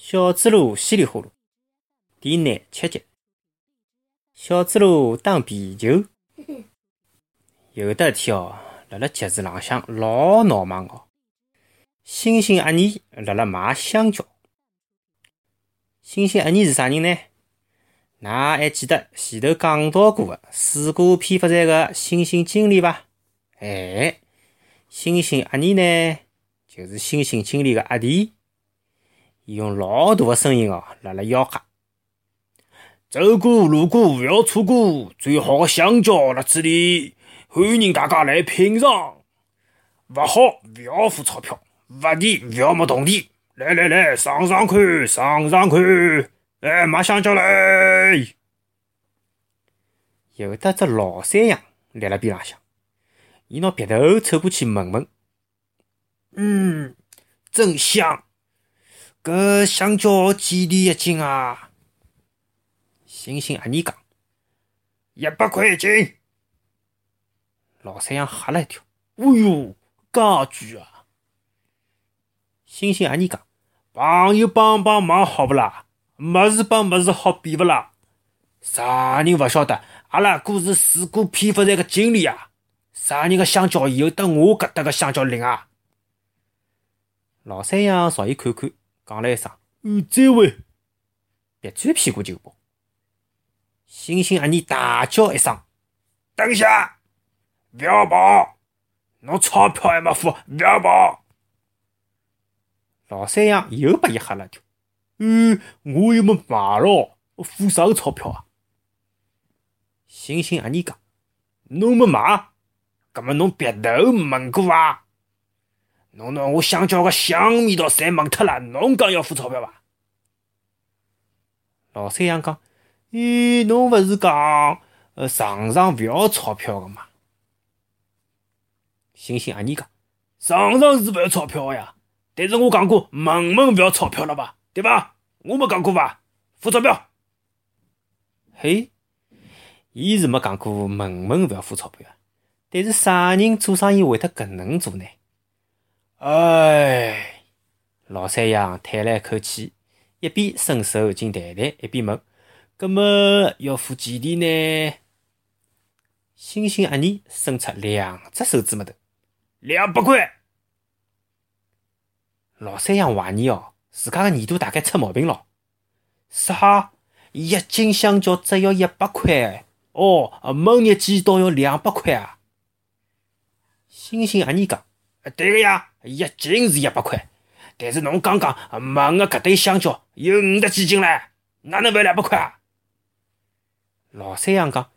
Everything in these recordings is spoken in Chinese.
小猪猡稀里呼噜第廿七集。小猪猡打皮球。有得一天哦，辣辣集市浪向老闹忙哦。星星阿姨辣辣卖香蕉。星星阿姨是啥人呢？㑚还记得前头讲到过的水果批发站的星星经理伐？哎，星星阿姨呢，就是星星经理的阿弟。伊用老大的声音哦，辣辣吆喝：“走过路过勿要错过，最好的香蕉辣这里，欢迎大家来品尝。勿好勿要付钞票，勿甜勿要没动地。来来来，尝尝看，尝尝看，来买香蕉来！”有得只老山羊立辣边浪向，伊拿鼻头凑过去闻闻，嗯，真香。搿香蕉几钿一斤啊？星星阿姨讲，一百块一斤。老三样吓了一跳，哎哟，介贵啊！星星阿姨讲，朋友帮帮忙好不啦？么事帮么事好比不啦？啥人勿晓得？阿拉哥是水果批发站个经理啊！啥人个香蕉有得我搿搭个香蕉灵啊？老三样朝伊看看。讲了一声：“嗯，再会。”别转屁股就跑。星星阿姨大叫一声：“等下，不要跑！侬钞票还没付，不要跑！”老三样又把伊吓了一跳：“嗯，我又没买咯，付啥个钞票啊？”星星阿姨讲：“侬没买，搿么侬别头闻过伐？”侬拿我香蕉个香味道侪闻脱了，侬讲要付钞票伐？老三样讲：“咦，侬勿是讲呃尝尝勿要钞票个嘛？”星星阿姨讲：“尝尝是勿要钞票呀，但是我讲过闻闻勿要钞票了吧？对伐？我没讲过伐？付钞票。”嘿，伊是没讲过闻闻勿要付钞票，但是啥人做生意会得搿能做呢？哎，老三羊叹了一口气，一边伸手进袋袋，一边问：“搿么要付几钿呢？”星星阿姨伸出两只手指拇头，两百块。老三羊怀疑哦，自家个耳朵大概出毛病了。啥？一斤香蕉只要一百块？哦，焖日鸡倒要两百块啊？星星阿姨讲。对个呀，一斤是一百块，但是侬刚刚问个搿堆香蕉有五十几斤唻，哪能卖两百块啊？老三样讲：“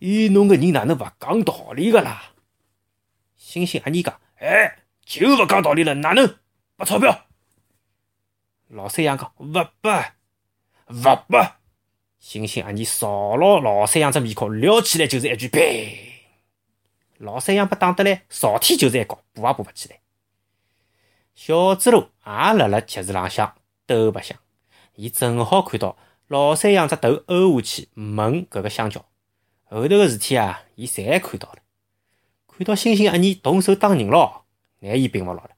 咦，侬个人哪能勿讲道理个啦？”星星阿姨讲：“哎，就勿讲道理了，哪能拨钞票？”老三样讲：“勿拨，勿拨。”星星阿姨扫牢老三样只面孔，撩起来就是一句“呸”。老三样被打得来，朝天就是一高，爬也爬勿起来。小猪猡也辣辣集市浪向兜白相，伊正好看到老山羊只头凹下去闻搿个香蕉。后头个事体啊，伊侪看到了。看到星星阿姨动手打人咯，那伊并勿牢了。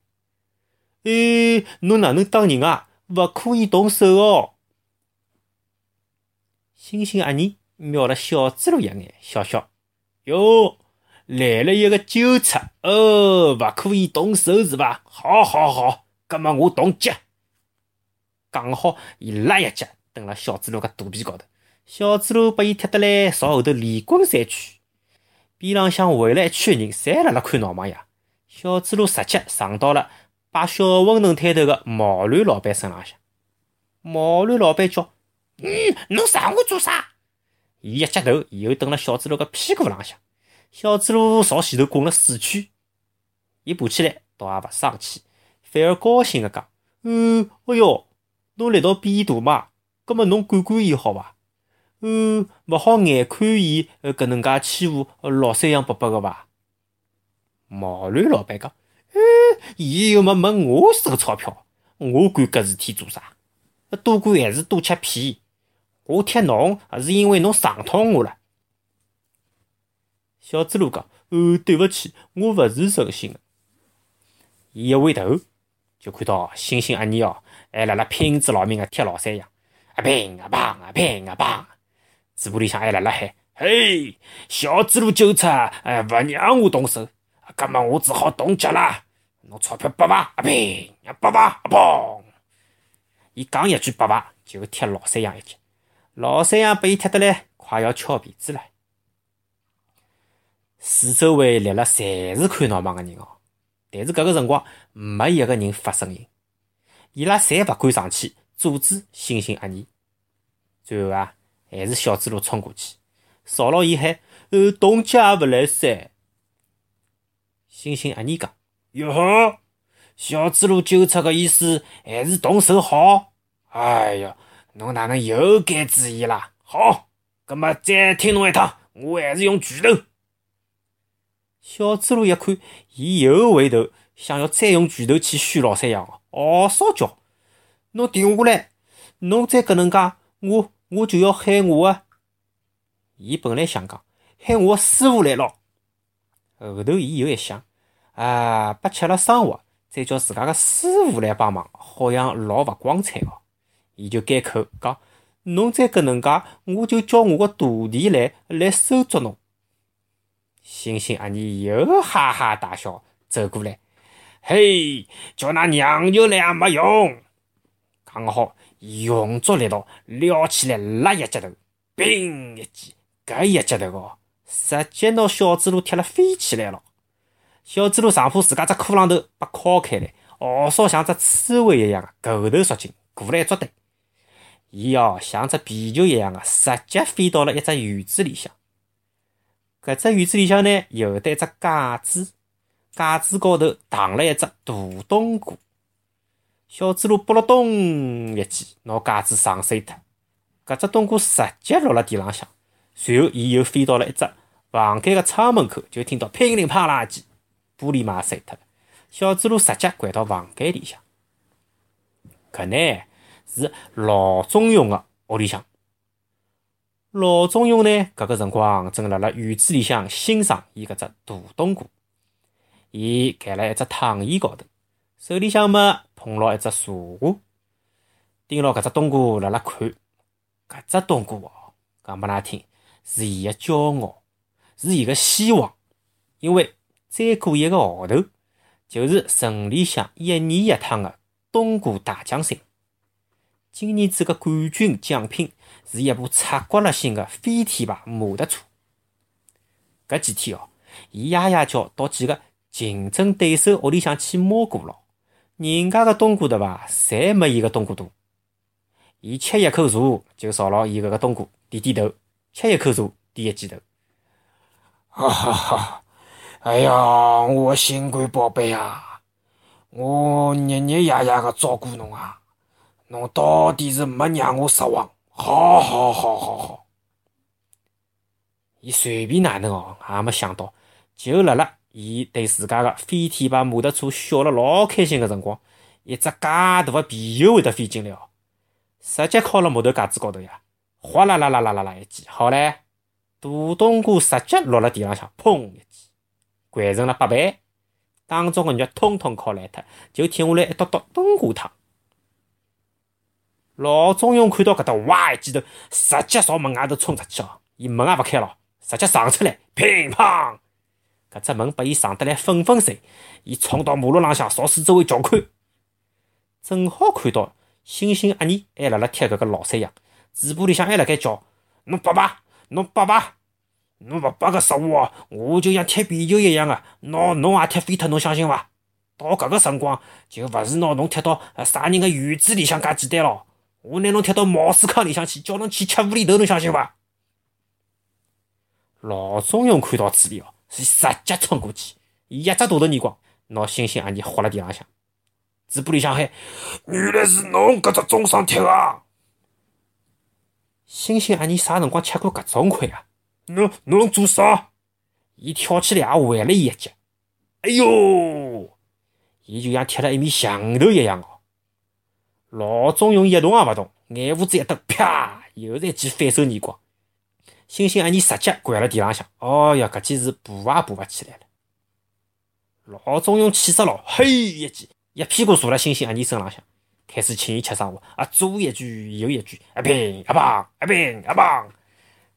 哎，侬哪能打人啊？勿可以动手哦！星星阿姨瞄了小猪猡一眼，笑笑：“哟。”来了一个纠察哦，勿可以动手是伐？好，好，好，葛么我动脚。讲好，伊拉一脚蹬了小猪猡个肚皮高头，小猪猡把伊踢得来，朝后头连滚三圈。边浪向围了一圈人，侪辣辣看闹忙呀。小猪猡直接撞到了摆小馄饨摊头个毛驴老板身浪向。毛驴老板叫：“嗯，侬撞我做啥？”伊一夹头，以后蹬了小猪猡个屁股浪向。小猪猡朝前头滚了四圈，伊爬起来倒也勿生气，反而高兴地讲：“嗯，哎哟，侬力道比伊大嘛？葛末侬管管伊好伐？嗯，勿好眼看伊搿能介欺负老山羊伯伯个伐？”毛驴老板讲：“嗯，伊又没问我收钞票，我管搿事体做啥？多管闲事多吃屁！我踢侬是因为侬撞痛我了。”小猪猡讲：“哦，对勿起，我勿是诚心的。”伊一回头，就看到星星阿尼哦，还辣辣拼子老命个踢老三样，啊乒啊乓啊乒啊乓，嘴巴里向还辣辣喊：“嘿，小猪猡纠察，哎，勿让我动手，搿么我只好动脚啦。侬钞票拨伐？啊乒啊拨伐？啊砰！伊讲一句拨伐，就踢老三样一脚。老三样被伊踢得来，快要翘鼻子了。四周围立了侪是看闹忙个人哦，但是搿个辰光没一个人发声音，伊拉侪勿敢上去阻止星星阿尼。最后啊，还是小猪猡冲过去，朝牢伊喊：“呃，动脚也勿来噻。”星星阿尼讲：“哟呵，小猪猡纠察个意思还是动手好。哎呀，侬哪能又改主意啦？好，葛末再听侬一趟，我还是用拳头。”小猪猡一看，伊又回头想要再用拳头去虚老三样哦，骚叫！侬停下来！侬再搿能介，我我就要喊我个。伊本来想讲喊我师傅来咯，后头伊又一想，啊，被吃了生活，再叫自家个师傅来帮忙，好像老勿光彩哦。伊就改口讲：侬再搿能介，我就叫我个徒弟来来收捉侬。星星阿尼又哈哈大笑，走过来，嘿，叫那娘舅来也没用。刚好用足力道撩起来拉一脚头，砰一记，搿一脚头哦，直接拿小猪猡踢了飞起来了。小猪猡上铺自家只裤浪头被敲开来，嗷嗖像只刺猬一样的狗头缩紧，过来一捉对，伊哦像只皮球一样的直接飞到了一只院子里向。搿只院子里向呢，有得一只架子，架子高头躺了一只大冬瓜。小猪猡拨了咚一记，拿架子撞碎脱。搿只冬瓜直接落了地浪向。随后，伊又飞到了一只房间个窗门口，就听到乒铃乓啷几，玻璃嘛碎脱了。小猪猡直接掼到房间里向。搿呢是老钟勇个屋里向。老钟勇呢，搿个辰光正辣辣院子里向欣赏伊搿只大冬菇。伊盖辣一只躺椅高头，手里向么捧牢一只茶壶，盯牢搿只冬菇辣辣看。搿只冬菇哦，讲拨㑚听，是伊个骄傲，是伊个希望。因为再过一个号头，就是城里向一年一趟个冬菇大奖赛。今年子个冠军奖品。是一部擦刮了心的飞天牌摩托车。搿几天哦，伊爷爷叫到几个竞争对手屋里向去摸过了，人家个冬瓜对伐，侪没伊个冬瓜大。伊吃一口茶就朝牢伊搿个冬瓜点点头，吃一口茶点一记头。哈哈哈！哎呀，我心肝宝贝啊，我日日夜夜个照顾侬啊，侬到底是没让我失望。好好好好好！伊随便哪能哦，也没想到，就辣辣伊对自家个飞天牌摩托车笑了老开心个辰光，一只介大个皮球会得飞进来哦，直接靠辣木头架子高头呀，哗啦啦啦啦啦啦一记，好唻，大冬菇直接落了地浪向，砰一记，掼成了八瓣，当中个肉通通敲烂脱，就停下来一坨坨冬菇汤。老钟勇看到搿搭，哇一记头，直接朝门外头冲出去哦！伊门也勿开了，直接撞出来，乒乓！搿只门把伊撞得来粉粉碎。伊冲到马路浪向，朝四周围瞧看，正好看到星星阿尼还辣辣踢搿个老三样，嘴巴里向还辣盖叫：“侬拔拔，侬拔拔，侬勿拔个失误哦，我就像踢皮球一样个，拿侬也踢飞脱，侬相信伐？到搿个辰光，就勿是拿侬踢到啥人个院子里向介简单咯。”我拿侬踢到茅斯坑里向去，叫侬去吃无厘头，侬相信伐？老钟勇看到此地哦，是直接冲过去，一只大头耳光，拿星星阿尼豁了地浪向，嘴巴里向喊：“原来是侬搿只中伤踢啊！”星星阿尼啥辰光吃过搿种亏啊？侬侬做啥？伊跳起来也还了伊一脚，哎哟！伊就像踢了一面墙头一样哦。老钟勇一动也勿动，眼胡子一瞪，啪，又是一记反手耳光。星星阿尼直接跪辣地浪向，哦呀，搿记是爬也爬勿起来了。老钟勇气死了，嘿一记，一屁股坐辣星星阿姨身浪向，开始请伊吃生活啊，左一句右一句，一乒一乓，一乒一乓。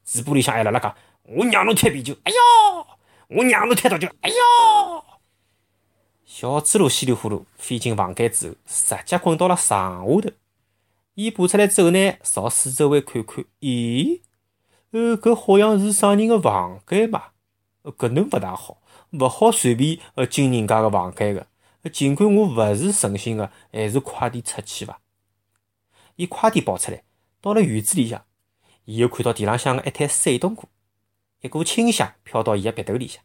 嘴巴里向还辣辣讲：“我让侬踢啤酒，哎哟！我让侬踢足球，哎哟！”小猪猡稀里糊涂飞进房间之后，直接滚到了床下头。伊爬出来之后呢，朝四周围看看，咦？呃，搿好像是啥人个房间嘛？搿能勿大好，勿好随便呃进人家个房间个。尽管我勿是诚心个，还是快点出去伐。伊快点跑出来，到了院子里向，伊又看到地浪向个一滩碎冻瓜，一股清香飘到伊个鼻头里向。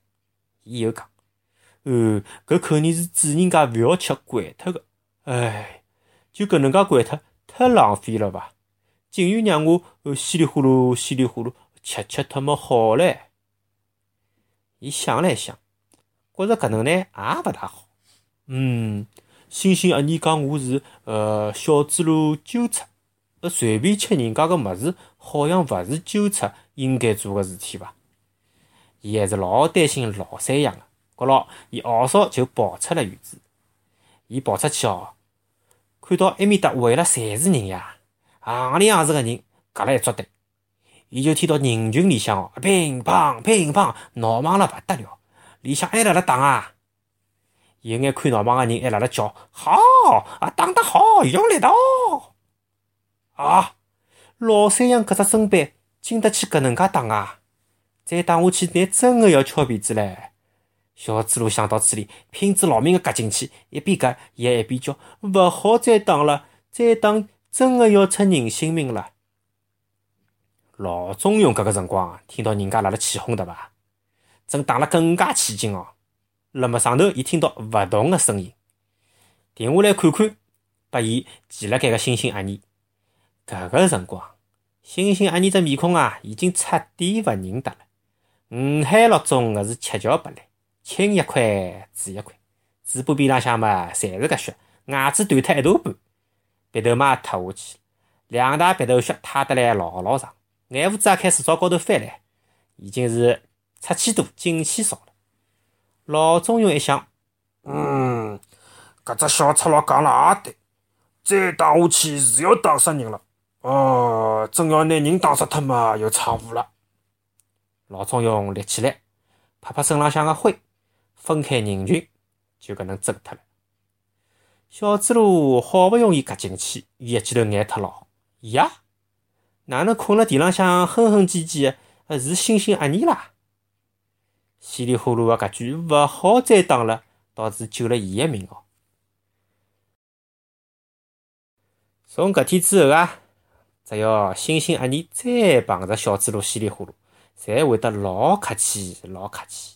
伊又讲：“呃，搿肯定是主人家勿要吃惯脱个。哎，就搿能介惯脱，太浪费了伐？竟然让我呃稀里呼噜稀里呼噜吃吃脱么好唻。”伊想了想，觉着搿能呢也勿大好。嗯，星星阿姨讲我是呃小猪猡纠察，呃随便吃人家个物事，好像勿是纠察应该做个事体伐？伊还是老担心老三样个，觉牢伊嗷嗖就跑出了院子。伊跑出去哦，看到埃面搭围了侪是人呀，行里行是个人，夹了一桌堆。伊就听到人群里向哦，乒乓乒乓闹忙了勿得了，里向还辣辣打啊！有眼看闹忙个人还辣辣叫：“好啊，打得好，用力道！”啊，老三样搿只身板经得起搿能介打啊！再打下去，乃真个要翘辫子唻！小猪猡想到此里，拼子老命个夹进去，一边夹也一边叫：“勿好再打了，再打真个要出人性命了！”老中庸搿个辰光听到人家辣辣起哄对伐？正打了更加起劲哦！辣么上头，伊听到勿同个声音，停下来看看，拨伊骑辣盖个星星阿姨。搿个辰光，星星阿姨只面孔啊，已经彻底勿认得了。五海六中个是七窍八来，青一块紫一块，嘴巴边浪向嘛，侪是搿血，牙齿断脱一大半，鼻头嘛塌下去，两大鼻头血塌得来老老长，眼胡子也开始朝高头翻来，已经是出气多，进气少了。老中庸一想，嗯，搿只小赤佬讲了也对，再打下去是要打死人了。哦，真要拿人打死脱嘛，又差无了。老中庸立起来，拍拍身浪向个灰，分开人群，就搿能走脱了。小猪猡好勿容易夹进去，伊一记头眼脱牢，呀，哪能困辣地浪向哼哼唧唧的？是星星阿尼啦？稀里呼噜个搿句勿好再打了，倒是救了伊个命哦。从搿天之后啊，只要星星阿尼再碰着小猪猡稀里呼噜，侪会得老客气，老客气，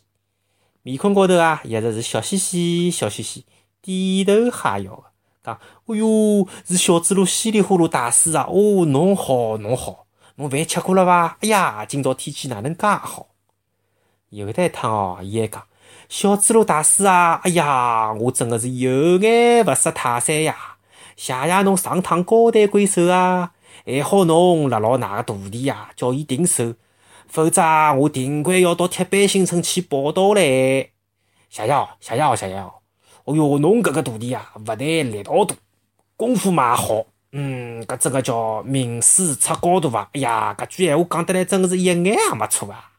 面孔高头啊一直是笑嘻嘻，笑嘻嘻，点头哈腰个，讲：“哎哟，是小猪猡稀里呼噜大师啊！哦，侬好，侬好，侬饭吃过了伐？哎呀，今朝天气哪能介好？”有的一趟哦，伊还讲小猪猡大师啊，哎呀，我真的是有眼勿识泰山呀！谢谢侬上趟高抬贵手啊，还好侬辣牢那个徒弟呀，叫伊停手，否则我定会要到铁板新村去报道嘞！谢谢哦，谢谢哦，谢谢哦！哦哟，侬搿个徒弟啊，勿但力道大，功夫嘛好，嗯，搿真个叫名师出高徒伐！哎呀，搿句闲话讲得来，真个是一眼也没错啊！